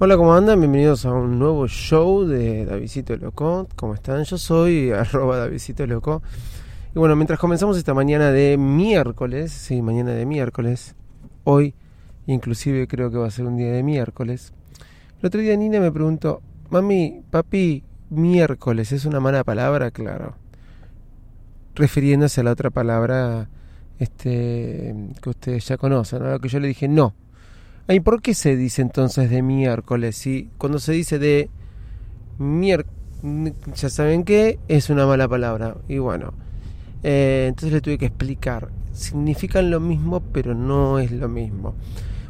Hola, ¿cómo andan? Bienvenidos a un nuevo show de Davidito Loco. ¿Cómo están? Yo soy arroba Davidito Loco. Y bueno, mientras comenzamos esta mañana de miércoles, sí, mañana de miércoles, hoy inclusive creo que va a ser un día de miércoles. El otro día Nina me preguntó, mami, papi, miércoles, ¿es una mala palabra? Claro. Refiriéndose a la otra palabra este, que ustedes ya conocen, a que yo le dije, no ¿Y por qué se dice entonces de miércoles? Si cuando se dice de miércoles, ya saben que es una mala palabra. Y bueno, eh, entonces le tuve que explicar. Significan lo mismo, pero no es lo mismo.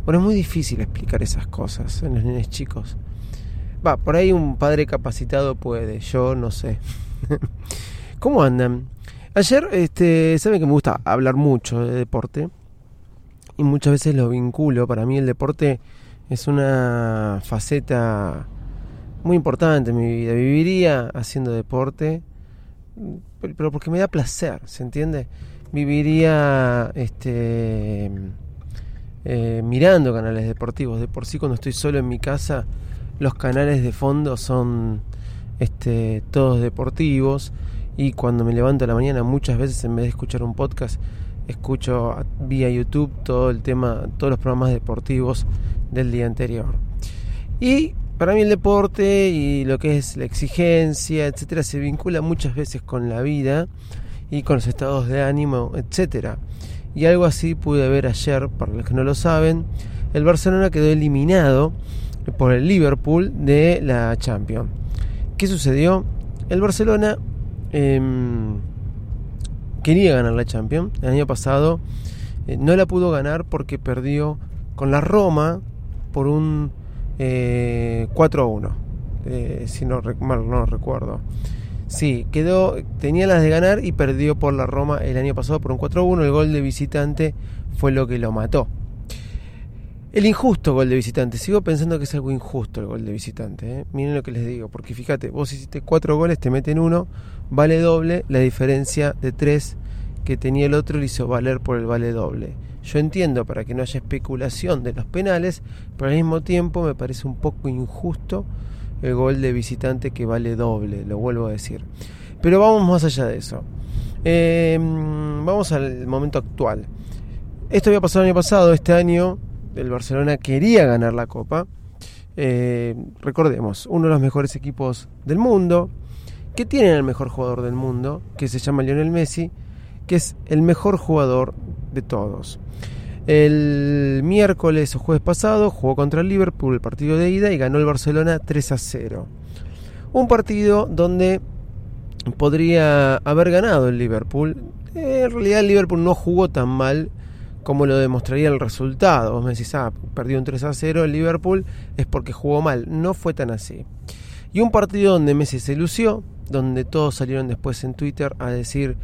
Bueno, es muy difícil explicar esas cosas en los niños chicos. Va, por ahí un padre capacitado puede, yo no sé. ¿Cómo andan? Ayer, este, saben que me gusta hablar mucho de deporte y muchas veces lo vinculo. Para mí el deporte es una faceta muy importante en mi vida. Viviría haciendo deporte, pero porque me da placer, ¿se entiende? Viviría este, eh, mirando canales deportivos. De por sí, cuando estoy solo en mi casa, los canales de fondo son este, todos deportivos. Y cuando me levanto a la mañana, muchas veces en vez de escuchar un podcast, escucho vía YouTube todo el tema, todos los programas deportivos del día anterior. Y para mí el deporte y lo que es la exigencia, etcétera, se vincula muchas veces con la vida y con los estados de ánimo, etcétera. Y algo así pude ver ayer, para los que no lo saben, el Barcelona quedó eliminado por el Liverpool de la Champions. ¿Qué sucedió? El Barcelona em, quería ganar la Champions. El año pasado eh, no la pudo ganar porque perdió con la Roma por un 4 eh, a 1. Eh, si no mal no recuerdo. Sí, quedó, tenía las de ganar y perdió por la Roma el año pasado por un 4 a 1. El gol de visitante fue lo que lo mató. El injusto gol de visitante. Sigo pensando que es algo injusto el gol de visitante. Miren lo que les digo. Porque fíjate, vos hiciste cuatro goles, te meten uno, vale doble. La diferencia de tres que tenía el otro le hizo valer por el vale doble. Yo entiendo para que no haya especulación de los penales, pero al mismo tiempo me parece un poco injusto el gol de visitante que vale doble, lo vuelvo a decir. Pero vamos más allá de eso. Em, vamos al momento actual. Esto había pasado el año pasado, este año el Barcelona quería ganar la Copa. Eh, recordemos, uno de los mejores equipos del mundo, que tienen el mejor jugador del mundo, que se llama Lionel Messi, que es el mejor jugador de todos. El miércoles o jueves pasado jugó contra el Liverpool el partido de ida y ganó el Barcelona 3 a 0. Un partido donde podría haber ganado el Liverpool. En realidad el Liverpool no jugó tan mal como lo demostraría el resultado. Vos me decís, ah, perdió un 3 a 0 el Liverpool, es porque jugó mal. No fue tan así. Y un partido donde Messi se lució, donde todos salieron después en Twitter a decir,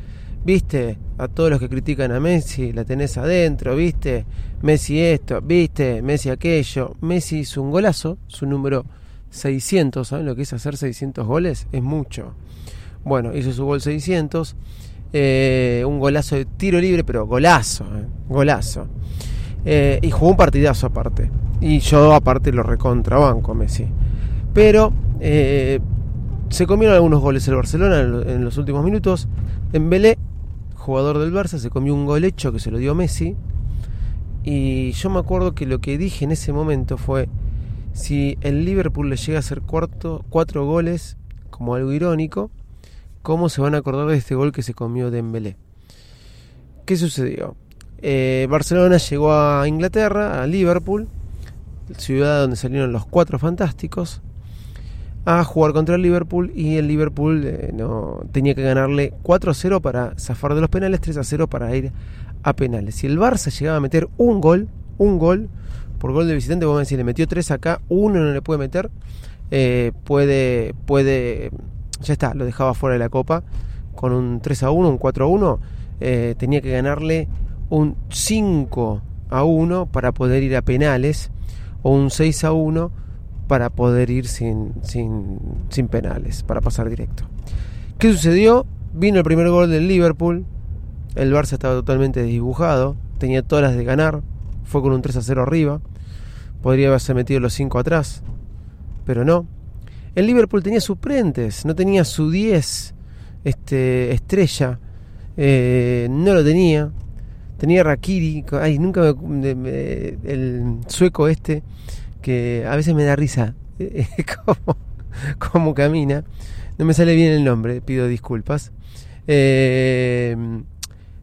viste, a todos los que critican a Messi, la tenés adentro, viste, Messi esto, viste, Messi aquello. Messi hizo un golazo, su número 600, ¿saben lo que es hacer 600 goles? Es mucho. Bueno, hizo su gol 600 eh, un golazo de tiro libre, pero golazo, eh, golazo. Eh, y jugó un partidazo aparte. Y yo aparte lo recontrabanco Messi. Pero se comieron algunos goles el Barcelona en, los últimos minutos. En Belé, jugador del Barça, se comió un gol hecho que se lo dio Messi. Y yo me acuerdo que lo que dije en ese momento fue, si el Liverpool le llega a hacer cuarto, cuatro goles, como algo irónico, ¿Cómo se van a acordar de este gol que se comió Dembélé? ¿Qué sucedió? Eh, Barcelona llegó a Inglaterra, a Liverpool, ciudad donde salieron los cuatro fantásticos, a jugar contra el Liverpool y el Liverpool eh, no tenía que ganarle 4 a 0 para zafar de los penales, 3 a 0 para ir a penales. Si el Barça llegaba a meter un gol, un gol por gol de visitante, vamos a decir, le metió 3 acá, uno no le puede meter, eh, puede, puede ya está, lo dejaba fuera de la copa con un 3 a 1, un 4 a 1, eh, tenía que ganarle un 5 a 1 para poder ir a penales o un 6 a 1 para poder ir sin, sin, sin penales, para pasar directo. ¿Qué sucedió? Vino el primer gol del Liverpool, el Barça estaba totalmente desdibujado, tenía todas las de ganar, fue con un 3 a 0 arriba, podría haberse metido los 5 atrás, pero no. El Liverpool tenía suplentes, no tenía su 10 este, estrella, eh, no lo tenía. Tenía Rakiri, ay, nunca me, el sueco este, que a veces me da risa, como, como camina. No me sale bien el nombre, pido disculpas. Eh,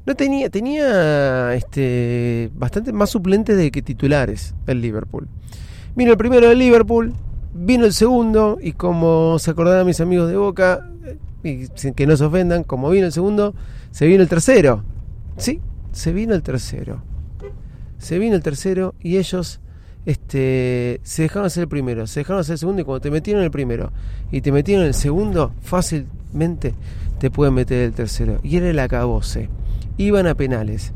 no tenía, tenía este, bastante más suplentes de que titulares el Liverpool. Vino el primero del Liverpool, vino el segundo, y como se acordarán mis amigos de Boca, y sin que no se ofendan, como vino el segundo, se vino el tercero. Sí, se vino el tercero. Se vino el tercero y ellos este, se dejaron hacer el primero, se dejaron hacer el segundo y cuando te metieron el primero y te metieron el segundo, fácilmente te pueden meter el tercero. Y era el acabose. Iban a penales.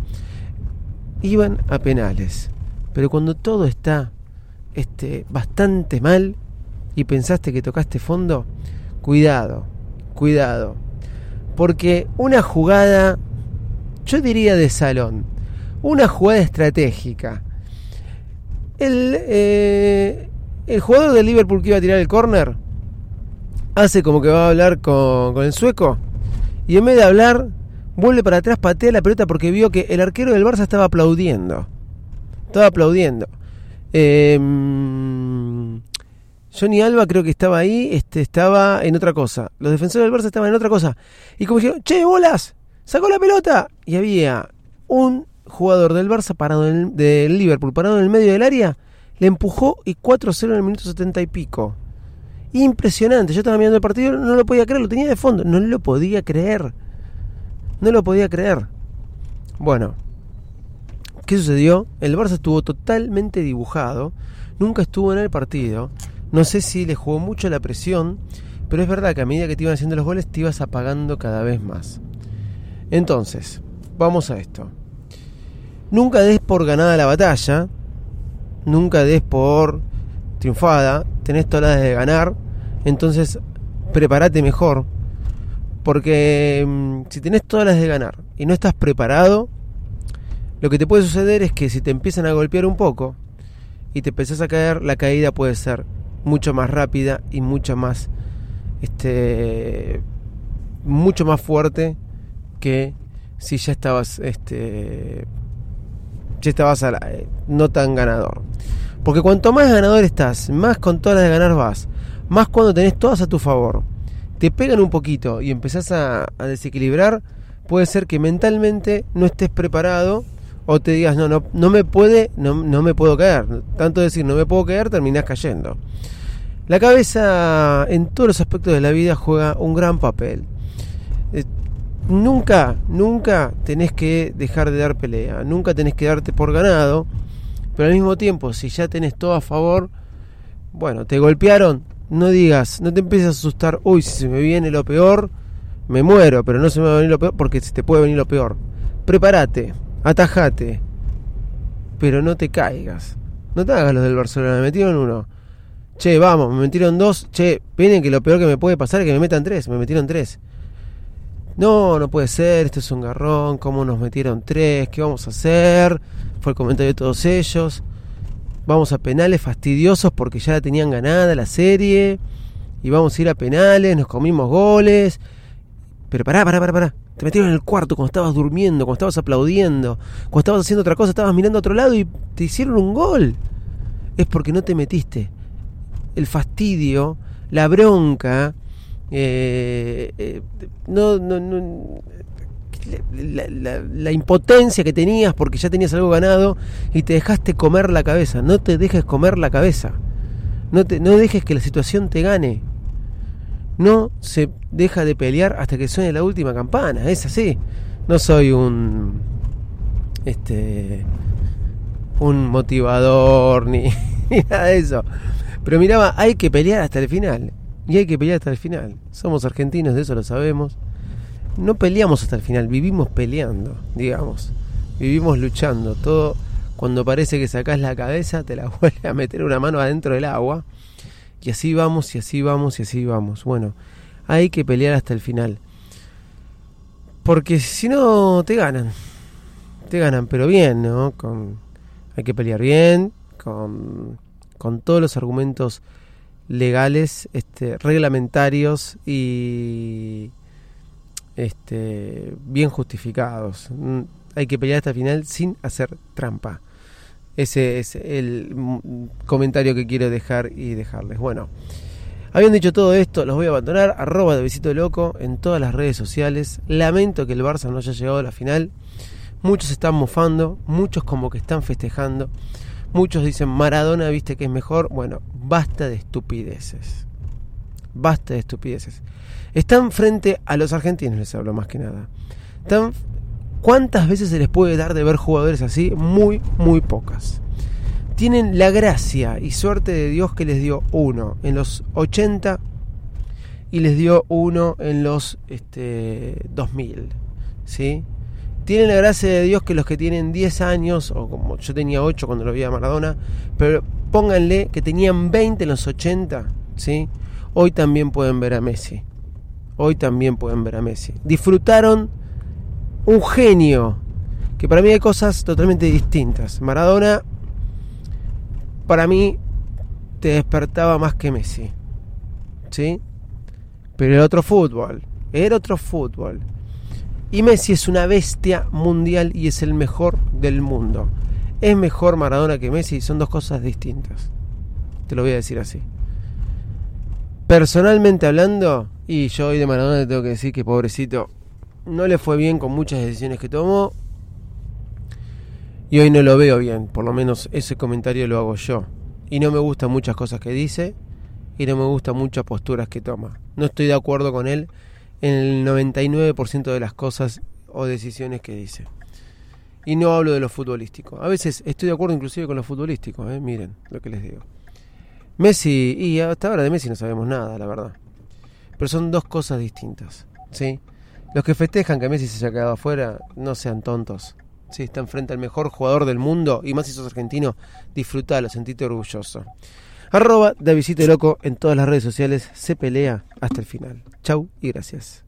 Iban a penales. Pero cuando todo está este, bastante mal y pensaste que tocaste fondo, cuidado, cuidado. Porque una jugada, yo diría de salón, una jugada estratégica. El, eh, el jugador del Liverpool que iba a tirar el córner hace como que va a hablar con, con el sueco y en vez de hablar, vuelve para atrás, patea la pelota porque vio que el arquero del Barça estaba aplaudiendo. Estaba aplaudiendo. Em, Johnny Alba creo que estaba ahí, este, estaba en otra cosa. Los defensores del Barça estaban en otra cosa. Y como dijeron, che, bolas, sacó la pelota. Y había un jugador del Barça parado en del Liverpool, parado en el medio del área, le empujó y 4-0 en el minuto 70 y pico. Impresionante. Yo estaba mirando el partido, no lo podía creer, lo tenía de fondo. No lo podía creer. No lo podía creer. Bueno, ¿qué sucedió? El Barça estuvo totalmente dibujado. Nunca estuvo en el partido. No sé si le jugó mucho la presión. Pero es verdad que a medida que te iban haciendo los goles, te ibas apagando cada vez más. Entonces, vamos a esto. Nunca des por ganada la batalla. Nunca des por triunfada, tenés todas las de ganar, entonces prepárate mejor. Porque mm, si tenés todas las de ganar y no estás preparado, lo que te puede suceder es que si te empiezan a golpear un poco y te empezás a caer, la caída puede ser mucho más rápida y mucho más este mucho más fuerte que si ya estabas este ya estabas no tan ganador. Porque cuanto más ganador estás, más con todas las de ganar vas, más cuando tenés todas a tu favor, te pegan un poquito y empezás a, desequilibrar, puede ser que mentalmente no estés preparado o te digas, no, no, no me puede, no, no me puedo caer. Tanto decir, no me puedo caer, terminás cayendo. La cabeza en todos los aspectos de la vida juega un gran papel. Nunca, nunca tenés que dejar de dar pelea, nunca tenés que darte por ganado pero al mismo tiempo, si ya tenés todo a favor, bueno, te golpearon, no digas, no te empieces a asustar, uy, si se me viene lo peor, me muero, pero no se me va a venir lo peor porque se te puede venir lo peor. Prepárate, atajate, pero no te caigas. No te hagas los del Barcelona, me metieron uno. Che, vamos, me metieron dos. Che, vienen que lo peor que me puede pasar es que me metan tres. Me metieron tres. No, no puede ser, esto es un garrón. ¿Cómo nos metieron tres? ¿Qué vamos a hacer? fue el comentario de todos ellos. Vamos a penales fastidiosos porque ya la tenían ganada la serie. Y vamos a ir a penales, nos comimos goles. Pero pará, pará, pará, pará. Te metieron en el cuarto cuando estabas durmiendo, cuando estabas aplaudiendo, cuando estabas haciendo otra cosa, estabas mirando a otro lado y te hicieron un gol. Es porque no te metiste. El fastidio, la bronca, eh, eh, no, no, no, la, impotencia que tenías porque ya tenías algo ganado y te dejaste comer la cabeza. No te dejes comer la cabeza. No, te, no dejes que la situación te gane. No se deja de pelear hasta que suene la última campana. Es así. No soy un. Este. Un motivador ni, ni nada de eso. Pero miraba, hay que pelear hasta el final. Y hay que pelear hasta el final. Somos argentinos, de eso lo sabemos no peleamos hasta el final, vivimos peleando, digamos. Vivimos luchando. Todo cuando parece que sacás la cabeza, te la vuelve a meter una mano adentro del agua. Y así vamos, y así vamos, y así vamos. Bueno, hay que pelear hasta el final. Porque si no, te ganan. Te ganan, pero bien, ¿no? Con, hay que pelear bien, con, con todos los argumentos legales, este, reglamentarios y este, bien justificados. Mm, hay que pelear hasta el final sin hacer trampa. Ese es el comentario que quiero dejar y dejarles. Bueno, habiendo dicho todo esto, los voy a abandonar. Arroba de Visito Loco en todas las redes sociales. Lamento que el Barça no haya llegado a la final. Muchos están mofando, muchos como que están festejando. Muchos dicen Maradona, viste que es mejor. Bueno, basta de estupideces. Basta de estupideces. Están frente a los argentinos, les hablo más que nada. Están ¿Cuántas veces se les puede dar de ver jugadores así? Muy, muy pocas. Tienen la gracia y suerte de Dios que les dio uno en los 80 y les dio uno en los este, 2000. ¿sí? Tienen la gracia de Dios que los que tienen 10 años, o como yo tenía 8 cuando lo vi a Maradona, pero pónganle que tenían 20 en los 80, ¿sí? hoy también pueden ver a Messi. Hoy también pueden ver a Messi. Disfrutaron un genio, que para mí hay cosas totalmente distintas. Maradona, para mí, te despertaba más que Messi. ¿Sí? Pero era otro fútbol, era otro fútbol. Y Messi es una bestia mundial y es el mejor del mundo. Es mejor Maradona que Messi, son dos cosas distintas. Te lo voy a decir así. Personalmente hablando, y yo hoy de Maradona te tengo que decir que pobrecito, no le fue bien con muchas decisiones que tomó. Y hoy no lo veo bien, por lo menos ese comentario lo hago yo. Y no me gustan muchas cosas que dice y no me gustan muchas posturas que toma. No estoy de acuerdo con él en el 99% de las cosas o decisiones que dice. Y no hablo de lo futbolístico. A veces estoy de acuerdo inclusive con lo futbolístico, ¿eh? miren lo que les digo. Messi, y hasta ahora de Messi no sabemos nada, la verdad. Pero son dos cosas distintas, ¿sí? Los que festejan que Messi se haya quedado afuera, no sean tontos. Si están frente al mejor jugador del mundo, y más si sos argentino, disfrutalo, sentite orgulloso. Arroba Davidito Loco en todas las redes sociales, se pelea hasta el final. Chau y gracias.